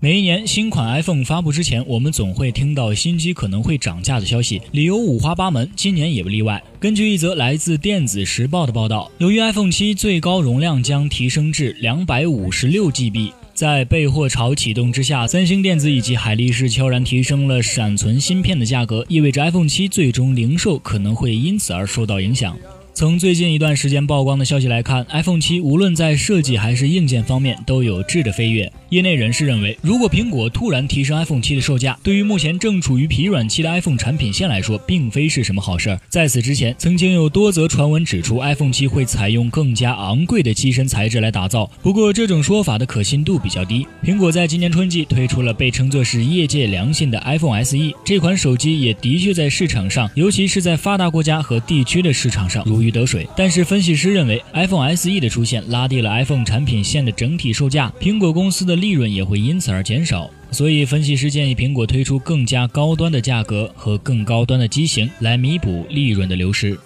每一年新款 iPhone 发布之前，我们总会听到新机可能会涨价的消息，理由五花八门，今年也不例外。根据一则来自电子时报的报道，由于 iPhone 七最高容量将提升至两百五十六 GB。在备货潮启动之下，三星电子以及海力士悄然提升了闪存芯片的价格，意味着 iPhone 七最终零售可能会因此而受到影响。从最近一段时间曝光的消息来看，iPhone 七无论在设计还是硬件方面都有质的飞跃。业内人士认为，如果苹果突然提升 iPhone 七的售价，对于目前正处于疲软期的 iPhone 产品线来说，并非是什么好事儿。在此之前，曾经有多则传闻指出，iPhone 七会采用更加昂贵的机身材质来打造。不过，这种说法的可信度比较低。苹果在今年春季推出了被称作是业界良心的 iPhone SE，这款手机也的确在市场上，尤其是在发达国家和地区的市场上如鱼得水。但是，分析师认为，iPhone SE 的出现拉低了 iPhone 产品线的整体售价，苹果公司的。利润也会因此而减少，所以分析师建议苹果推出更加高端的价格和更高端的机型来弥补利润的流失。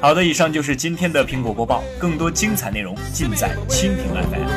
好的，以上就是今天的苹果播报，更多精彩内容尽在蜻蜓 FM。